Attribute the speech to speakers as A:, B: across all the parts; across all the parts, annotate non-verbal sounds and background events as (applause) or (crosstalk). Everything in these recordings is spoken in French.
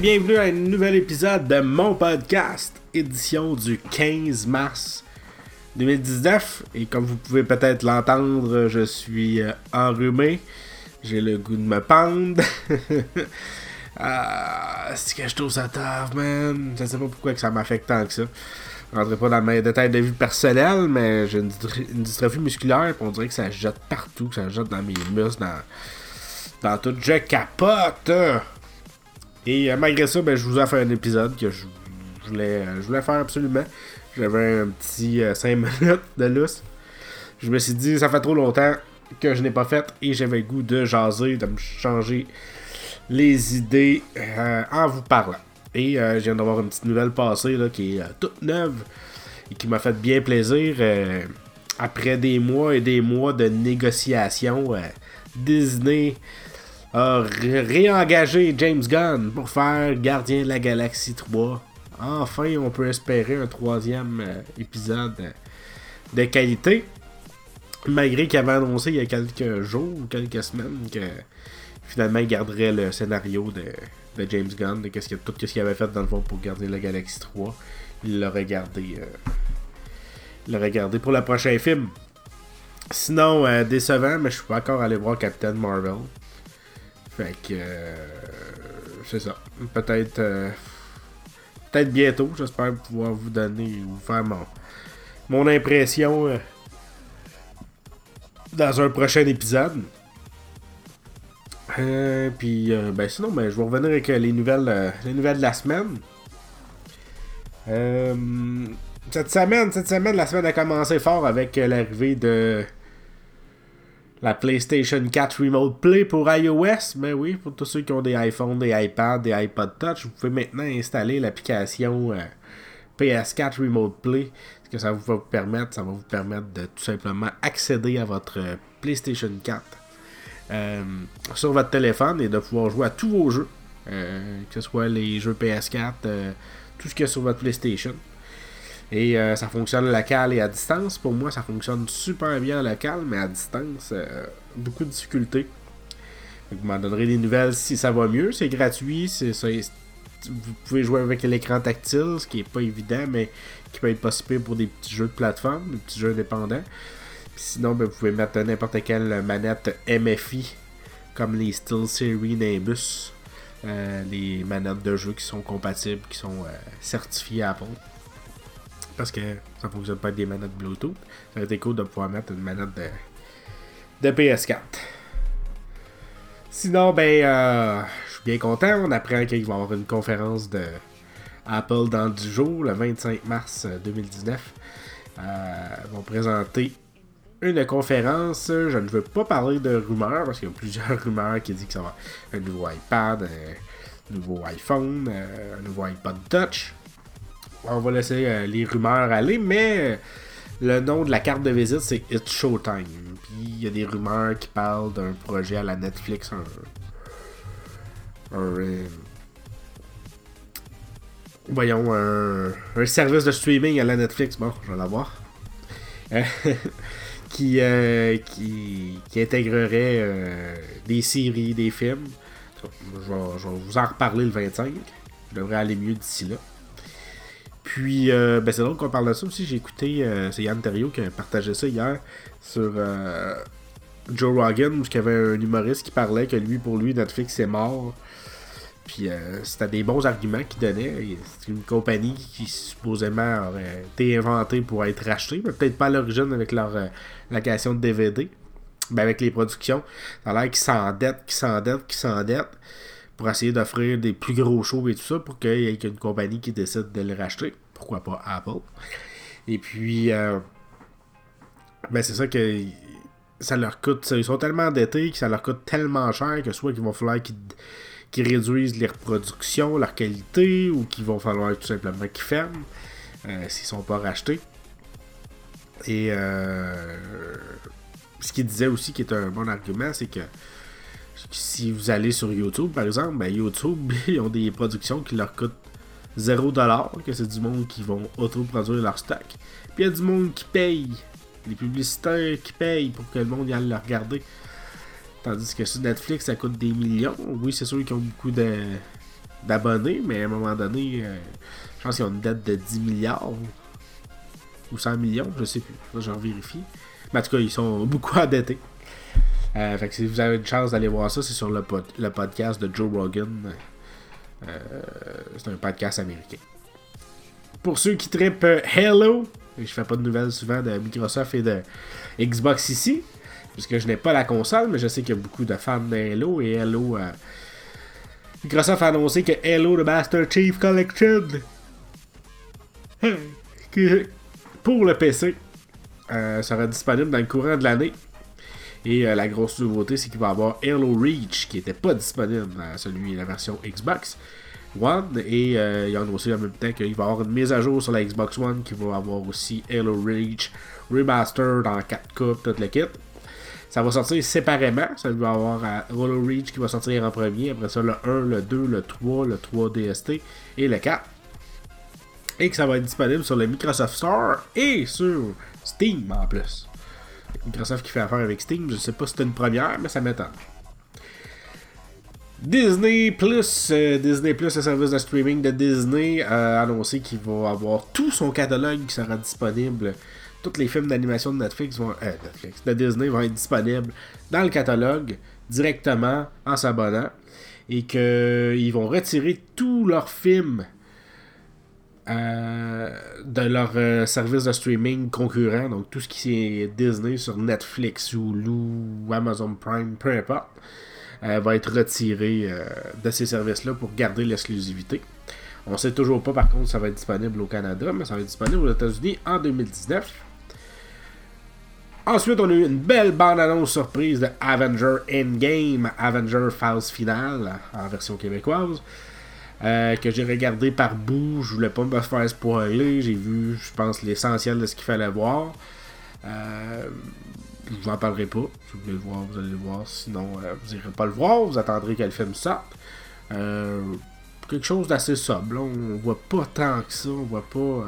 A: Bienvenue à un nouvel épisode de mon podcast, édition du 15 mars 2019. Et comme vous pouvez peut-être l'entendre, je suis euh, enrhumé. J'ai le goût de me pendre. (laughs) ah, c'est que je trouve ça tough, man. Je sais pas pourquoi que ça m'affecte tant que ça. Je rentrerai pas dans mes détails de vie personnelle, mais j'ai une, une dystrophie musculaire, puis on dirait que ça jette partout, que ça jette dans mes muscles, dans, dans tout. Je capote! Et euh, malgré ça, ben, je vous ai fait un épisode que je, voulais, euh, je voulais faire absolument. J'avais un petit 5 (laughs) minutes de lousse. Je me suis dit, ça fait trop longtemps que je n'ai pas fait et j'avais le goût de jaser, de me changer les idées euh, en vous parlant. Et euh, je viens d'avoir une petite nouvelle passée là, qui est euh, toute neuve et qui m'a fait bien plaisir. euh, après des mois et des mois de négociations, euh, Disney a ré- réengagé James Gunn pour faire Gardien de la Galaxie 3. Enfin, on peut espérer un troisième euh, épisode euh, de qualité. Malgré qu'il avait annoncé il y a quelques jours ou quelques semaines que finalement il garderait le scénario de, James Gunn, de qu'est-ce que- tout ce qu'il avait fait dans le fond pour Gardien de la Galaxie 3. Il l'aurait gardé. euh, il l'aurait gardé pour le prochain film. Sinon, décevant, mais je suis pas encore allé voir Captain Marvel. Fait que. euh, c'est ça. Peut-être. euh, Peut-être bientôt. J'espère pouvoir vous donner. Vous faire mon, mon impression. euh, dans un prochain épisode. Puis, ben sinon, ben, je vais revenir avec les nouvelles, les nouvelles de la semaine. Cette semaine, cette semaine, la semaine a commencé fort avec l'arrivée de la PlayStation 4 Remote Play pour iOS. Mais oui, pour tous ceux qui ont des iPhones, des iPads, des iPod Touch, vous pouvez maintenant installer l'application euh, PS4 Remote Play. Ce que ça va vous permettre, ça va vous permettre de tout simplement accéder à votre euh, PlayStation 4 euh, sur votre téléphone et de pouvoir jouer à tous vos jeux. Que ce soit les jeux PS4, euh, tout ce qu'il y a sur votre PlayStation. Et euh, ça fonctionne local et à distance. Pour moi, ça fonctionne super bien local, mais à distance, euh, beaucoup de difficultés. Vous m'en donnerez des nouvelles si ça va mieux. C'est gratuit. vous pouvez jouer avec l'écran tactile, ce qui est pas évident, mais qui peut être possible pour des petits jeux de plateforme, des petits jeux indépendants. Sinon, ben, vous pouvez mettre n'importe quelle manette MFI, comme les SteelSeries Nimbus. Euh, les manettes de jeu qui sont compatibles, qui sont euh, certifiées Apple. Parce que ça fonctionne pas avec des manettes Bluetooth. Ça aurait été cool de pouvoir mettre une manette de, de PS4. Sinon, ben, euh, je suis bien content. On apprend qu'il va y avoir une conférence de Apple dans 10 jours, le 25 mars euh, 2019. Euh, ils vont présenter une conférence. Je ne veux pas parler de rumeurs parce qu'il y a plusieurs (laughs) rumeurs qui disent que ça va un nouveau iPad, un nouveau iPhone, euh, un nouveau iPod Touch. On va laisser euh, les rumeurs aller, mais euh, le nom de la carte de visite c'est It's Showtime. Puis il y a des rumeurs qui parlent d'un projet à la Netflix, un, euh, voyons, un, un service de streaming à la Netflix. Bon, je vais l'avoir. (laughs) Qui, qui, intégrerait des séries, des films. Je vais, je vais vous en reparler le 25. Je devrais aller mieux d'ici là. Puis, euh, ben c'est drôle qu'on parle de ça aussi. J'ai écouté, euh, c'est Yann Terrio qui a partagé ça hier sur euh, Joe Rogan, où il y avait un humoriste qui parlait que lui, pour lui, Netflix est mort. Puis euh, c'était des bons arguments qu'il donnait. C'est une compagnie qui supposément aurait été inventée pour être rachetée, mais peut-être pas à l'origine avec leur location de DVD. Ben avec les productions, ça a l'air qu'ils s'endettent, qu'ils s'endettent, qu'ils s'endettent pour essayer d'offrir des plus gros shows et tout ça pour qu'il y ait une compagnie qui décide de le racheter. Pourquoi pas Apple. Et puis, euh, ben c'est ça que ça leur coûte. Ils sont tellement endettés que ça leur coûte tellement cher que soit qu'il va falloir qu'ils réduisent les reproductions, leur qualité, ou qu'il va falloir tout simplement qu'ils ferment euh, s'ils sont pas rachetés. Et euh, ce qu'il disait aussi qui est un bon argument, c'est que si vous allez sur YouTube, par exemple, ben YouTube, (laughs) ils ont des productions qui leur coûtent 0$, que c'est du monde qui vont autoproduire leur stock. Puis il y a du monde qui paye, les publicitaires qui payent pour que le monde y aille le regarder. Tandis que sur Netflix, ça coûte des millions. Oui, c'est sûr qu'ils ont beaucoup d'abonnés, mais à un moment donné, euh, je pense qu'ils ont une dette de 10 milliards ou 100 millions, je sais plus. J'en vérifie. Mais en tout cas, ils sont (laughs) beaucoup endettés. Euh, fait que si vous avez une chance d'aller voir ça, c'est sur le, le, podcast de Joe Rogan. Euh, c'est un podcast américain. Pour ceux qui tripent Halo, je fais pas de nouvelles souvent de Microsoft et de Xbox ici, puisque je n'ai pas la console, mais je sais qu'il y a beaucoup de fans de Halo et Halo. Euh, Microsoft a annoncé que Halo The Master Chief Collection (laughs) pour le PC euh, sera disponible dans le courant de l'année. Et euh, la grosse nouveauté, c'est qu'il va y avoir Halo Reach qui n'était pas disponible dans celui la version Xbox One. Et euh, il a annoncé en même temps qu'il va y avoir une mise à jour sur la Xbox One qui va avoir aussi Halo Reach Remastered en 4K, toute le kit. Ça va sortir séparément. Ça va avoir Halo Reach qui va sortir en premier. Après ça, le 1, le 2, le 3, le 3 DST et le 4. Et que ça va être disponible sur le Microsoft Store et sur Steam en plus. Microsoft qui fait affaire avec Steam, je sais pas si c'est une première, mais ça m'étonne. Disney Plus, euh, Disney Plus, le service de streaming de Disney, a annoncé qu'il va avoir tout son catalogue qui sera disponible. Tous les films d'animation de Netflix vont, euh, de Disney vont être disponibles dans le catalogue directement en s'abonnant et qu'ils vont retirer tous leurs films euh, de leur euh, service de streaming concurrent, donc tout ce qui est Disney sur Netflix, ou ou Amazon Prime, peu importe, euh, va être retiré de ces services-là pour garder l'exclusivité. On sait toujours pas par contre si ça va être disponible au Canada, mais ça va être disponible aux États-Unis en 2019. Ensuite, on a eu une belle bande-annonce surprise de Avenger Endgame, Avenger Phase Finale en version québécoise. Euh, que j'ai regardé par bout. Je voulais pas me faire spoiler. J'ai vu, je pense, l'essentiel de ce qu'il fallait voir. Euh, je vous en parlerai pas. Si vous voulez le voir, vous allez le voir. Sinon, euh, vous n'irez pas le voir. Vous attendrez que le film sorte. quelque chose d'assez sobre. On voit pas tant que ça. On voit pas.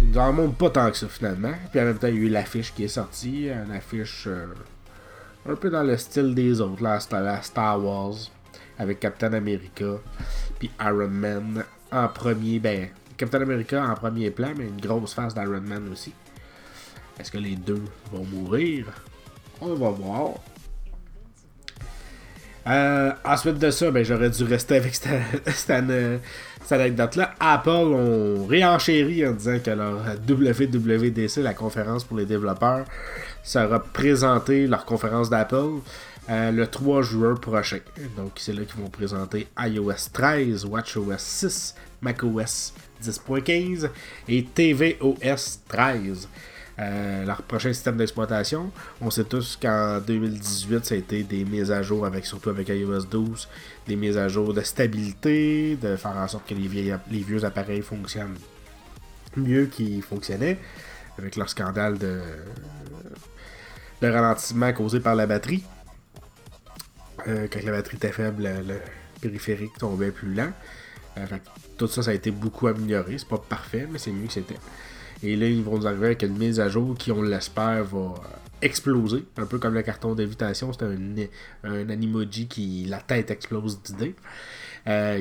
A: Nous en montre pas tant que ça finalement. Puis en même temps, il y a eu l'affiche qui est sortie. Une affiche un peu dans le style des autres. Là, la Star Wars avec Captain America, puis Iron Man en premier. Ben, Captain America en premier plan, mais une grosse face d'Iron Man aussi. Est-ce que les deux vont mourir? On va voir. Euh, ensuite de ça, ben, j'aurais dû rester avec cette, (laughs) anecdote-là. Apple ont réenchéri en disant que leur WWDC, la conférence pour les développeurs, sera présentée, leur conférence d'Apple, euh, le 3 juin prochain. Donc, c'est là qu'ils vont présenter iOS 13, WatchOS 6, macOS 10.15 et tvOS 13. Euh, leur prochain système d'exploitation. On sait tous qu'en 2018, ça a été des mises à jour, avec, surtout avec iOS 12, des mises à jour de stabilité, de faire en sorte que les, vieux appareils fonctionnent mieux qu'ils fonctionnaient, avec leur scandale de ralentissement causé par la batterie. Euh, quand la batterie était faible, le, périphérique tombait plus lent. Euh, tout ça, ça a été beaucoup amélioré. C'est pas parfait, mais c'est mieux que c'était. Et là, ils vont nous arriver avec une mise à jour qui, on l'espère, va euh, exploser. Un peu comme le carton d'invitation. C'est un, un animoji qui, la tête explose d'idées.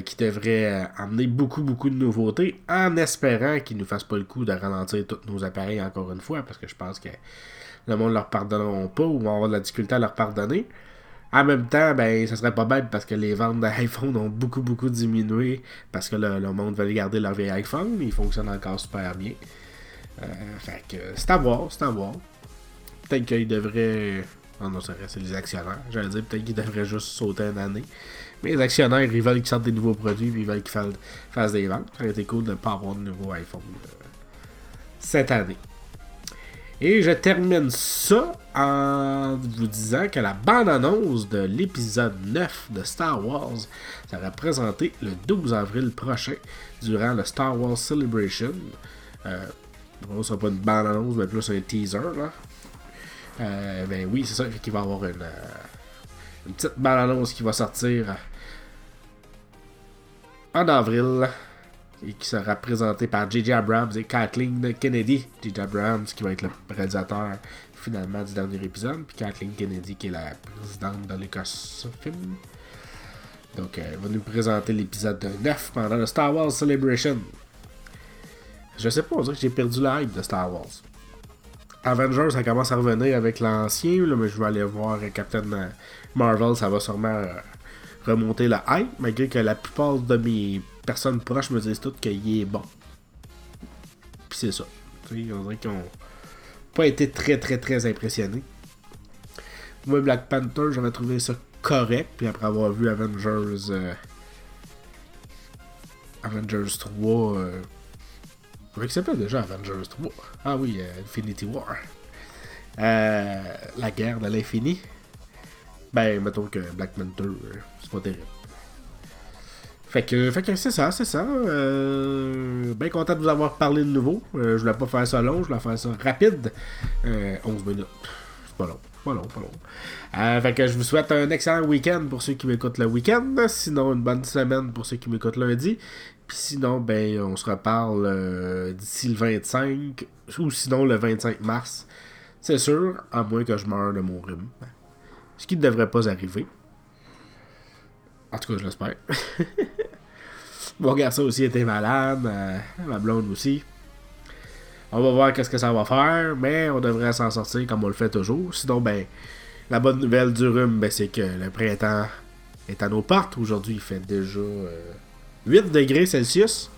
A: qui devrait amener beaucoup, beaucoup de nouveautés en espérant qu'ils ne nous fassent pas le coup de ralentir tous nos appareils encore une fois parce que je pense que le monde ne leur pardonneront pas ou va avoir de la difficulté à leur pardonner. En même temps, ben, ça serait pas bête parce que les ventes d'iPhone ont beaucoup, beaucoup diminué parce que le, monde veut garder leur vieil iPhone, mais il fonctionne encore super bien. Euh, fait que c'est à voir, c'est à voir. Peut-être qu'ils devraient. Oh non, c'est les actionnaires. J'allais dire peut-être qu'ils devraient juste sauter une année. Mais les actionnaires, ils veulent qu'ils sortent des nouveaux produits puis ils veulent qu'ils fassent, des ventes. Ça aurait été cool de ne pas avoir de nouveau iPhone euh, cette année. Et je termine ça en vous disant que la bande-annonce de l'épisode 9 de Star Wars sera présentée le 12 avril prochain durant le Star Wars Celebration. Euh, bon, sera pas une bande-annonce, mais plus un teaser. Là. Euh, ben oui, c'est ça qu'il va y avoir une, euh, une petite bande-annonce qui va sortir en avril et qui sera présenté par J.J. Abrams et Kathleen Kennedy. J.J. Abrams qui va être le réalisateur finalement du dernier épisode, puis Kathleen Kennedy qui est la présidente de l'Écosse Film. Donc, euh, il va nous présenter l'épisode 9 pendant le Star Wars Celebration. Je sais pas, on dirait que j'ai perdu la hype de Star Wars. Avengers, ça commence à revenir avec l'ancien, mais je vais aller voir Captain Marvel, ça va sûrement euh, remonter la hype, malgré que la plupart de mes personnes proches me disent toutes qu'il est bon. Puis c'est ça. on dirait qu'ils ont pas été très très très impressionnés. Moi, Black Panther, j'avais trouvé ça correct, puis après avoir vu Avengers. Euh, Avengers 3. Euh, Comment s'appelle déjà Avengers 3 Ah oui, euh, Infinity War. Euh, la guerre de l'infini. Ben, mettons que Black Panther, c'est pas terrible. Fait que, fait que c'est ça, c'est ça. Euh, bien content de vous avoir parlé de nouveau. je voulais pas faire ça long, je voulais faire ça rapide. 11 minutes. C'est pas long. Pas long, pas long. fait que je vous souhaite un excellent week-end pour ceux qui m'écoutent le week-end. Sinon, une bonne semaine pour ceux qui m'écoutent lundi. Puis sinon, ben, on se reparle euh, d'ici le 25 ou sinon le 25 mars. C'est sûr, à moins que je meure de mon rhume. Ce qui ne devrait pas arriver. En tout cas, je l'espère. (laughs) mon garçon aussi était malade. Euh, ma blonde aussi. On va voir qu'est-ce que ça va faire, mais on devrait s'en sortir comme on le fait toujours. Sinon, ben, la bonne nouvelle du rhume, ben, c'est que le printemps est à nos portes. Aujourd'hui, il fait déjà. Euh, 8 degrés Celsius.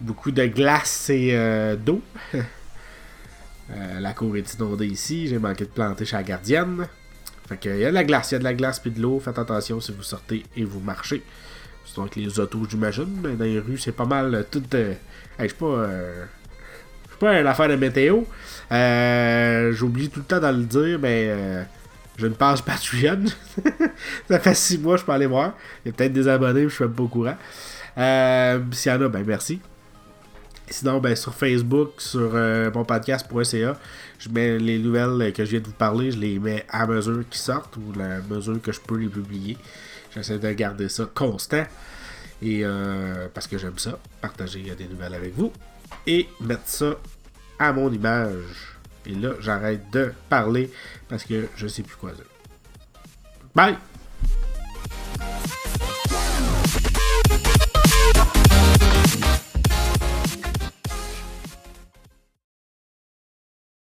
A: Beaucoup de glace et euh, d'eau. (laughs) Euh, la cour est inondée ici. J'ai manqué de planter chez la gardienne. Il y a de la glace, il y a de la glace puis de l'eau. Faites attention si vous sortez et vous marchez. C'est donc les autos, j'imagine. Dans les rues, c'est pas mal euh, tout. je suis pas. je suis pas de météo. J'oublie tout le temps de le dire, mais j'ai une page Patreon. (laughs) ça fait 6 mois, je peux aller voir. Il y a peut-être des abonnés, je suis même pas au courant. Euh, S'il y en a, ben merci. Sinon, ben, sur Facebook, sur euh, mon podcast.ca, je mets les nouvelles que je viens de vous parler, je les mets à mesure qu'ils sortent ou la mesure que je peux les publier. J'essaie de garder ça constant. Et euh, parce que j'aime ça, partager des nouvelles avec vous. Et mettre ça à mon image. Et là, j'arrête de parler parce que je sais plus quoi dire. Bye!